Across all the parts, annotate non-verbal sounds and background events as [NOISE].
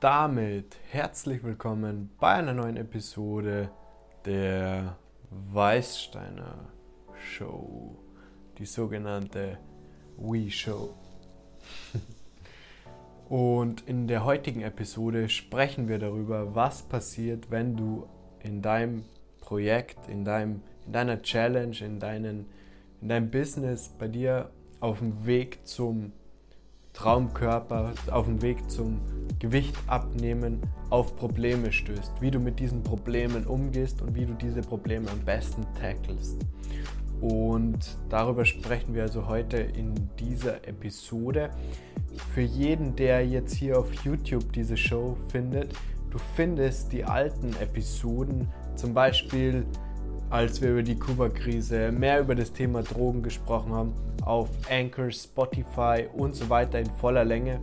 damit herzlich willkommen bei einer neuen Episode der Weißsteiner Show, die sogenannte We Show. [LAUGHS] Und in der heutigen Episode sprechen wir darüber, was passiert, wenn du in deinem Projekt, in, deinem, in deiner Challenge, in, deinen, in deinem Business bei dir auf dem Weg zum Traumkörper, auf dem Weg zum Gewicht abnehmen, auf Probleme stößt, wie du mit diesen Problemen umgehst und wie du diese Probleme am besten tackelst. Und darüber sprechen wir also heute in dieser Episode. Für jeden, der jetzt hier auf YouTube diese Show findet, du findest die alten Episoden, zum Beispiel als wir über die Kuba-Krise, mehr über das Thema Drogen gesprochen haben, auf Anchor, Spotify und so weiter in voller Länge.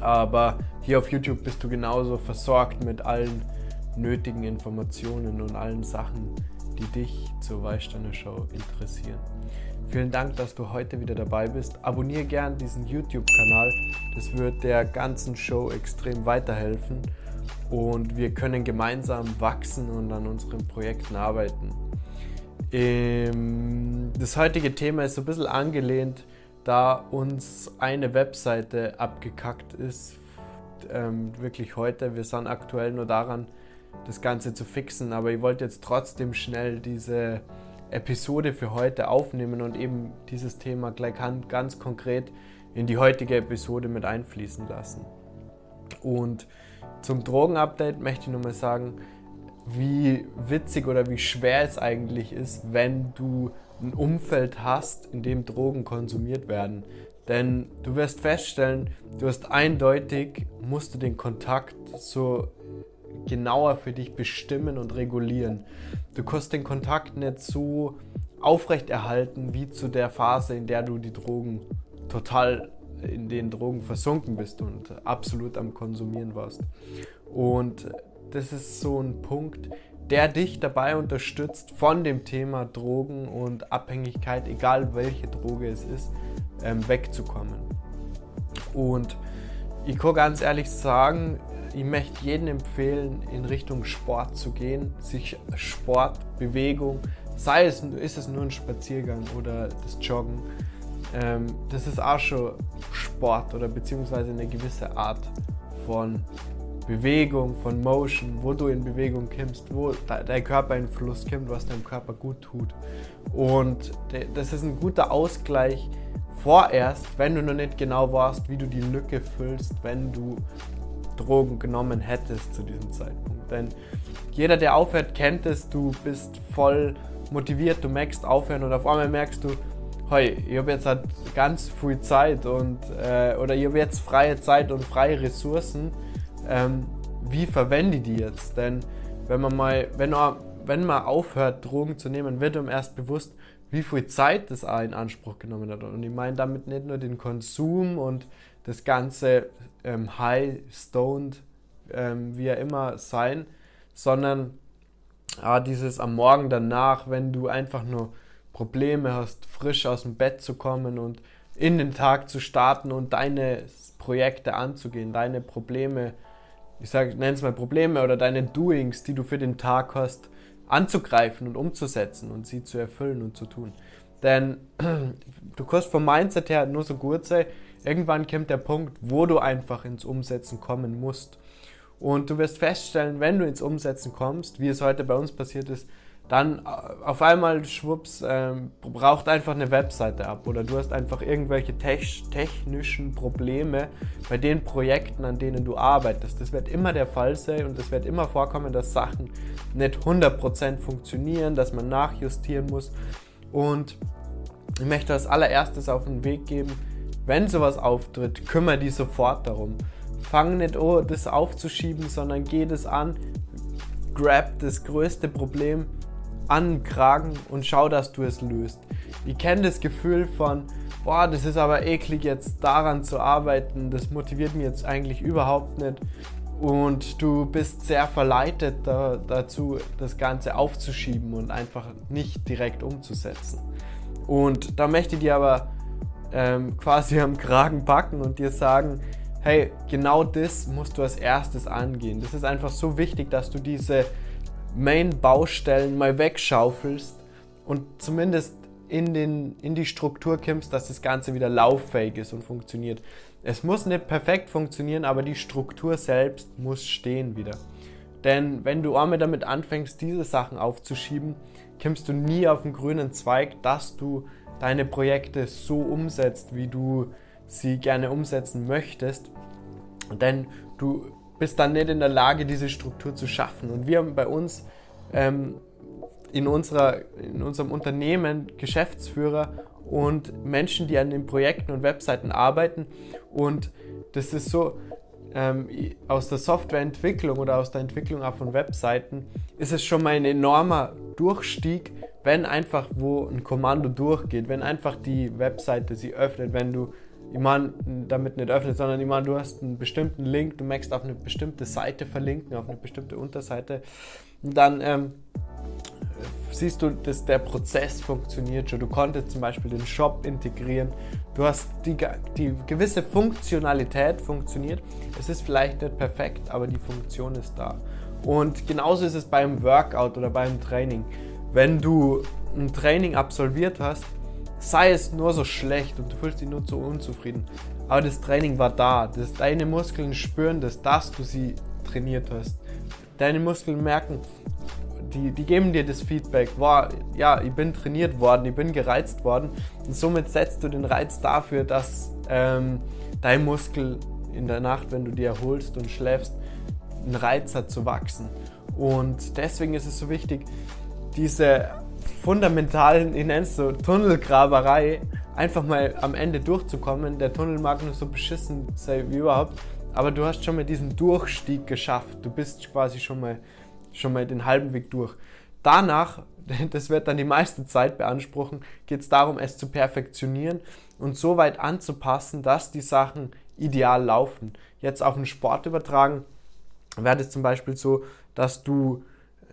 Aber hier auf YouTube bist du genauso versorgt mit allen nötigen Informationen und allen Sachen, die dich zur Weißsteiner Show interessieren. Vielen Dank, dass du heute wieder dabei bist. Abonniere gern diesen YouTube-Kanal. Das wird der ganzen Show extrem weiterhelfen und wir können gemeinsam wachsen und an unseren Projekten arbeiten. Das heutige Thema ist so ein bisschen angelehnt, da uns eine Webseite abgekackt ist. Ähm, wirklich heute. Wir sind aktuell nur daran, das Ganze zu fixen. Aber ich wollte jetzt trotzdem schnell diese Episode für heute aufnehmen und eben dieses Thema gleich ganz konkret in die heutige Episode mit einfließen lassen. Und zum Drogenupdate möchte ich nur mal sagen, wie witzig oder wie schwer es eigentlich ist, wenn du ein Umfeld hast, in dem Drogen konsumiert werden. Denn du wirst feststellen, du hast eindeutig, musst du den Kontakt so genauer für dich bestimmen und regulieren. Du kannst den Kontakt nicht so aufrechterhalten wie zu der Phase, in der du die Drogen total in den Drogen versunken bist und absolut am Konsumieren warst. Und das ist so ein Punkt, der dich dabei unterstützt, von dem Thema Drogen und Abhängigkeit, egal welche Droge es ist, ähm, wegzukommen. Und ich kann ganz ehrlich sagen, ich möchte jedem empfehlen, in Richtung Sport zu gehen, sich Sport, Bewegung, sei es, ist es nur ein Spaziergang oder das Joggen, ähm, das ist auch schon Sport oder beziehungsweise eine gewisse Art von Bewegung, von Motion, wo du in Bewegung kommst, wo dein Körper in Fluss kommt, was deinem Körper gut tut. Und das ist ein guter Ausgleich vorerst, wenn du noch nicht genau weißt, wie du die Lücke füllst, wenn du Drogen genommen hättest zu diesem Zeitpunkt. Denn jeder, der aufhört, kennt es, du bist voll motiviert, du merkst aufhören und auf einmal merkst du, hey, ich habe jetzt halt ganz viel Zeit und äh, oder ich habe jetzt freie Zeit und freie Ressourcen. Ähm, wie verwende ich die jetzt? Denn wenn man mal, wenn man, wenn man aufhört, Drogen zu nehmen, wird einem erst bewusst, wie viel Zeit das auch in Anspruch genommen hat. Und ich meine damit nicht nur den Konsum und das ganze ähm, High, Stoned, ähm, wie er immer sein, sondern ah, dieses am Morgen danach, wenn du einfach nur Probleme hast, frisch aus dem Bett zu kommen und in den Tag zu starten und deine Projekte anzugehen, deine Probleme, ich sage, nenne es mal Probleme oder deine Doings, die du für den Tag hast, anzugreifen und umzusetzen und sie zu erfüllen und zu tun. Denn [CLEARS THROAT] du kannst vom Mindset her nur so gut sein, irgendwann kommt der Punkt, wo du einfach ins Umsetzen kommen musst. Und du wirst feststellen, wenn du ins Umsetzen kommst, wie es heute bei uns passiert ist, dann äh, auf einmal schwupps ähm, braucht einfach eine Webseite ab oder du hast einfach irgendwelche technischen Probleme bei den Projekten, an denen du arbeitest. Das wird immer der Fall sein und es wird immer vorkommen, dass Sachen nicht 100% funktionieren, dass man nachjustieren muss und ich möchte als allererstes auf den Weg geben, wenn sowas auftritt, kümmere dich sofort darum. Fang nicht an, das aufzuschieben, sondern geh das an, grab das größte Problem an Kragen und schau, dass du es löst. Ich kenne das Gefühl von, boah, das ist aber eklig jetzt daran zu arbeiten, das motiviert mich jetzt eigentlich überhaupt nicht. Und du bist sehr verleitet da, dazu, das Ganze aufzuschieben und einfach nicht direkt umzusetzen. Und da möchte ich dir aber ähm, quasi am Kragen packen und dir sagen, hey, genau das musst du als erstes angehen. Das ist einfach so wichtig, dass du diese Main-Baustellen mal wegschaufelst und zumindest in, den, in die Struktur kommst, dass das Ganze wieder lauffähig ist und funktioniert. Es muss nicht perfekt funktionieren, aber die Struktur selbst muss stehen wieder. Denn wenn du einmal damit anfängst, diese Sachen aufzuschieben, kommst du nie auf den grünen Zweig, dass du deine Projekte so umsetzt, wie du sie gerne umsetzen möchtest. Denn du bist dann nicht in der Lage, diese Struktur zu schaffen. Und wir haben bei uns ähm, in, unserer, in unserem Unternehmen Geschäftsführer und Menschen, die an den Projekten und Webseiten arbeiten. Und das ist so, ähm, aus der Softwareentwicklung oder aus der Entwicklung auch von Webseiten ist es schon mal ein enormer Durchstieg, wenn einfach wo ein Kommando durchgeht, wenn einfach die Webseite sie öffnet, wenn du ich meine, damit nicht öffnet, sondern ich meine, du hast einen bestimmten Link, du möchtest auf eine bestimmte Seite verlinken, auf eine bestimmte Unterseite, dann ähm, siehst du, dass der Prozess funktioniert schon. Du konntest zum Beispiel den Shop integrieren. Du hast die, die gewisse Funktionalität funktioniert. Es ist vielleicht nicht perfekt, aber die Funktion ist da. Und genauso ist es beim Workout oder beim Training. Wenn du ein Training absolviert hast, sei es nur so schlecht und du fühlst dich nur so unzufrieden, aber das Training war da. Das, deine Muskeln spüren das, dass du sie trainiert hast. Deine Muskeln merken, die, die geben dir das Feedback, wow, ja, ich bin trainiert worden, ich bin gereizt worden. Und somit setzt du den Reiz dafür, dass ähm, dein Muskel in der Nacht, wenn du dir erholst und schläfst, einen Reiz hat zu wachsen. Und deswegen ist es so wichtig, diese fundamentalen, ich nenne es so, Tunnelgraberei einfach mal am Ende durchzukommen. Der Tunnel mag nur so beschissen sein wie überhaupt, aber du hast schon mal diesen Durchstieg geschafft. Du bist quasi schon mal schon mal den halben Weg durch. Danach, [LAUGHS] das wird dann die meiste Zeit beanspruchen, geht es darum, es zu perfektionieren und so weit anzupassen, dass die Sachen ideal laufen. Jetzt auf den Sport übertragen, wäre es zum Beispiel so, dass du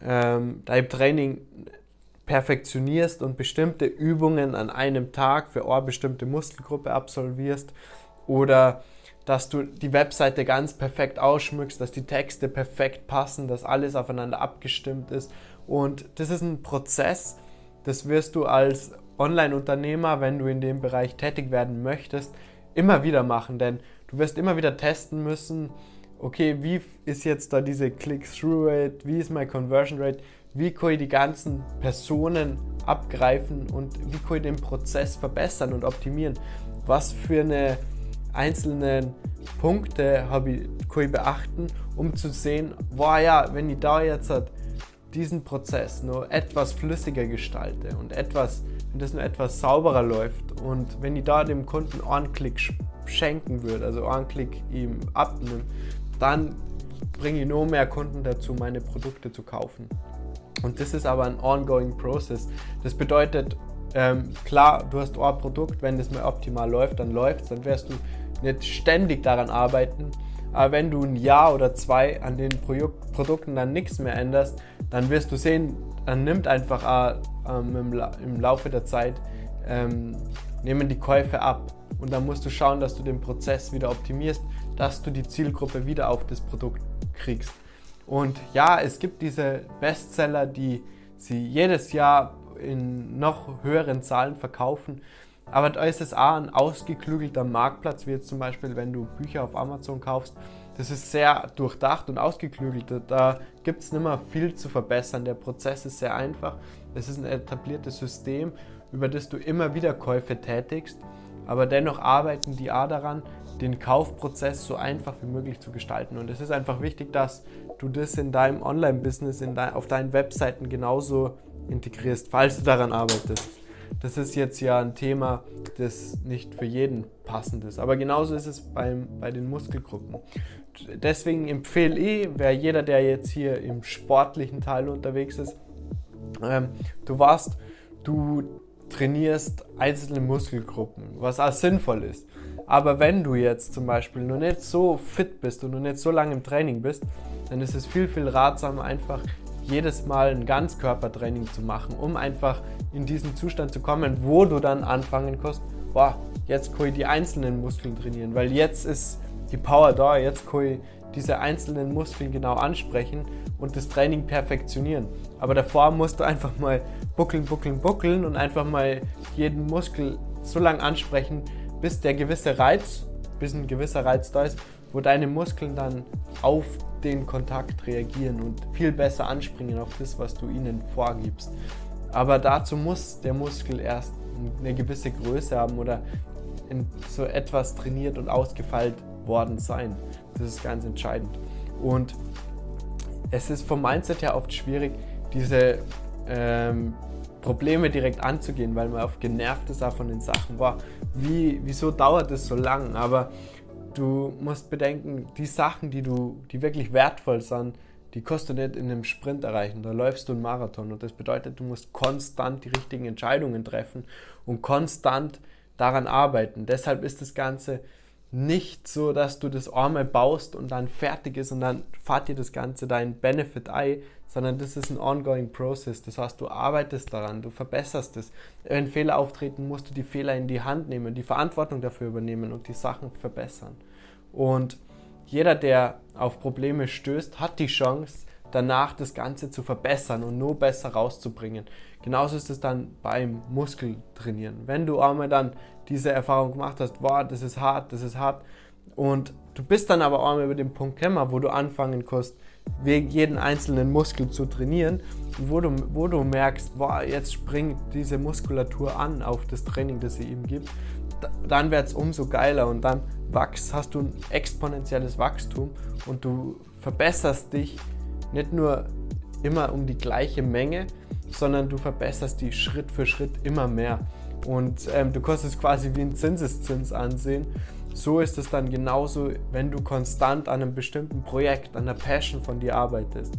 ähm, dein Training perfektionierst und bestimmte Übungen an einem Tag für eine bestimmte Muskelgruppe absolvierst oder dass du die Webseite ganz perfekt ausschmückst, dass die Texte perfekt passen, dass alles aufeinander abgestimmt ist. Und das ist ein Prozess, das wirst du als Online-Unternehmer, wenn du in dem Bereich tätig werden möchtest, immer wieder machen, denn du wirst immer wieder testen müssen, okay, wie ist jetzt da diese Click-Through-Rate, wie ist meine Conversion Rate, wie kann ich die ganzen Personen abgreifen und wie kann ich den Prozess verbessern und optimieren, was für eine einzelnen Punkte habe ich, kann ich beachten, um zu sehen, wow, ja, wenn ich da jetzt halt diesen Prozess nur etwas flüssiger gestalte und etwas, wenn das nur etwas sauberer läuft und wenn ich da dem Kunden einen Klick schenken würde, also einen Klick ihm abnimmt, dann bringe ich nur mehr Kunden dazu, meine Produkte zu kaufen. Und das ist aber ein ongoing process. Das bedeutet, ähm, klar, du hast ein Produkt, wenn das mal optimal läuft, dann läuft es, dann wirst du nicht ständig daran arbeiten. Aber wenn du ein Jahr oder zwei an den Pro Produkten dann nichts mehr änderst, dann wirst du sehen, dann nimmt einfach ähm, im, La im, Laufe der Zeit ähm, nehmen die Käufe ab. Und dann musst du schauen, dass du den Prozess wieder optimierst, dass du die Zielgruppe wieder auf das Produkt kriegst. Und ja, es gibt diese Bestseller, die sie jedes Jahr in noch höheren Zahlen verkaufen. Aber da ist es auch ein ausgeklügelter Marktplatz, wie jetzt zum Beispiel, wenn du Bücher auf Amazon kaufst. Das ist sehr durchdacht und ausgeklügelt. Da gibt es nicht mehr viel zu verbessern. Der Prozess ist sehr einfach. Es ist ein etabliertes System, über das du immer wieder Käufe tätigst. Aber dennoch arbeiten die auch daran, den Kaufprozess so einfach wie möglich zu gestalten. Und es ist einfach wichtig, dass du das in deinem Online-Business, dein, auf deinen Webseiten genauso integrierst, falls du daran arbeitest das ist jetzt ja ein Thema, das nicht für jeden passend ist. Aber genauso ist es beim, bei den Muskelgruppen. Deswegen empfehle ich, wer jeder, der jetzt hier im sportlichen Teil unterwegs ist, ähm, du warst, du trainierst einzelne Muskelgruppen, was auch sinnvoll ist. Aber wenn du jetzt zum Beispiel nur nicht so fit bist und nur nicht so lange im Training bist, dann ist es viel, viel ratsamer, einfach jedes Mal ein Ganzkörpertraining zu machen, um einfach in diesen Zustand zu kommen, wo du dann anfangen kannst, boah, jetzt kann ich die einzelnen Muskeln trainieren, weil jetzt ist die Power da, jetzt kann ich diese einzelnen Muskeln genau ansprechen und das Training perfektionieren. Aber davor musst du einfach mal buckeln, buckeln, buckeln und einfach mal jeden Muskel so lange ansprechen, bis der gewisse Reiz, bis ein gewisser Reiz da ist, wo deine Muskeln dann auf den Kontakt reagieren und viel besser anspringen auf das, was du ihnen vorgibst. Aber dazu muss der Muskel erst eine gewisse Größe haben oder so etwas trainiert und ausgefeilt worden sein. Das ist ganz entscheidend. Und es ist vom Mindset her oft schwierig, diese ähm, Probleme direkt anzugehen, weil man oft genervt ist auch von den Sachen. Boah, wie, wieso dauert das so lang? Aber du musst bedenken, die Sachen, die du, die wirklich wertvoll sind, die kostet nicht in einem Sprint erreichen. Da läufst du einen Marathon und das bedeutet, du musst konstant die richtigen Entscheidungen treffen und konstant daran arbeiten. Deshalb ist das Ganze nicht so, dass du das einmal baust und dann fertig ist und dann fahrt dir das Ganze dein Benefit ein, sondern das ist ein ongoing process. Das heißt, du arbeitest daran, du verbesserst es. Wenn Fehler auftreten, musst du die Fehler in die Hand nehmen, die Verantwortung dafür übernehmen und die Sachen verbessern. Und jeder, der auf Probleme stößt, hat die Chance, danach das Ganze zu verbessern und nur besser rauszubringen. Genauso ist es dann beim Muskeltrainieren. Wenn du einmal dann diese Erfahrung gemacht hast, wow, das ist hart, das ist hart, und du bist dann aber einmal über den Punkt gekommen, wo du anfangen kannst, jeden einzelnen Muskel zu trainieren, wo du, wo du merkst, wow, jetzt springt diese Muskulatur an auf das Training, das sie ihm gibt, dann wird es umso geiler und dann wachst, hast du ein exponentielles Wachstum und du verbesserst dich nicht nur immer um die gleiche Menge, sondern du verbesserst die Schritt für Schritt immer mehr. Und ähm, du kannst es quasi wie ein Zinseszins ansehen. So ist es dann genauso, wenn du konstant an einem bestimmten Projekt, an der Passion von dir arbeitest.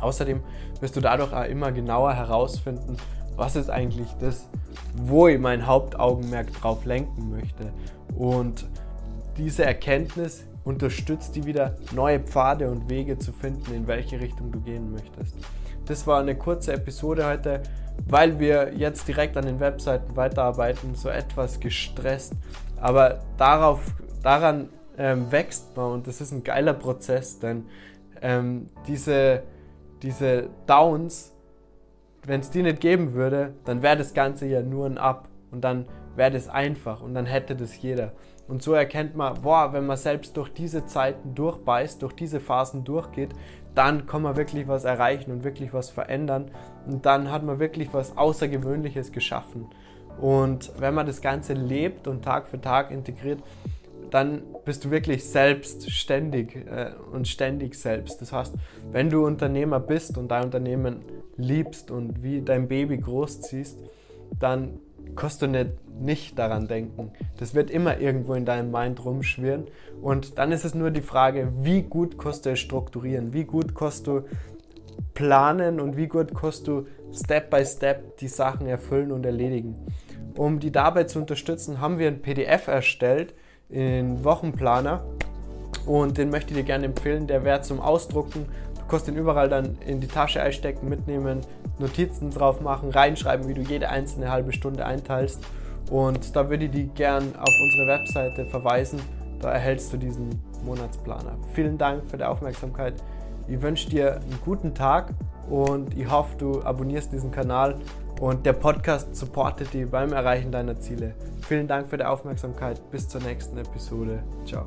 Außerdem wirst du dadurch auch immer genauer herausfinden, was ist eigentlich das, wo ich mein Hauptaugenmerk drauf lenken möchte. Und diese Erkenntnis unterstützt die wieder, neue Pfade und Wege zu finden, in welche Richtung du gehen möchtest. Das war eine kurze Episode heute, weil wir jetzt direkt an den Webseiten weiterarbeiten, so etwas gestresst. Aber darauf, daran ähm, wächst man und das ist ein geiler Prozess, denn ähm, diese, diese Downs, wenn es die nicht geben würde, dann wäre das Ganze ja nur ein Up und dann wäre das einfach und dann hätte das jeder. Und so erkennt man, boah, wenn man selbst durch diese Zeiten durchbeißt, durch diese Phasen durchgeht, dann kann man wirklich was erreichen und wirklich was verändern. Und dann hat man wirklich was Außergewöhnliches geschaffen. Und wenn man das Ganze lebt und Tag für Tag integriert, dann bist du wirklich selbstständig äh, und ständig selbst. Das heißt, wenn du Unternehmer bist und dein Unternehmen liebst und wie dein Baby großziehst, dann kannst du nicht, nicht daran denken. Das wird immer irgendwo in deinem Mind rumschwirren. Und dann ist es nur die Frage, wie gut kannst du es strukturieren, wie gut kannst du planen und wie gut kannst du Step by Step die Sachen erfüllen und erledigen. Um die dabei zu unterstützen, haben wir ein PDF erstellt, in Wochenplaner. Und den möchte ich dir gerne empfehlen. Der wäre zum Ausdrucken. Du kannst den überall dann in die Tasche einstecken, mitnehmen, Notizen drauf machen, reinschreiben, wie du jede einzelne halbe Stunde einteilst. Und da würde ich die gern auf unsere Webseite verweisen. Da erhältst du diesen Monatsplaner. Vielen Dank für die Aufmerksamkeit. Ich wünsche dir einen guten Tag und ich hoffe, du abonnierst diesen Kanal und der Podcast supportet dich beim Erreichen deiner Ziele. Vielen Dank für die Aufmerksamkeit. Bis zur nächsten Episode. Ciao.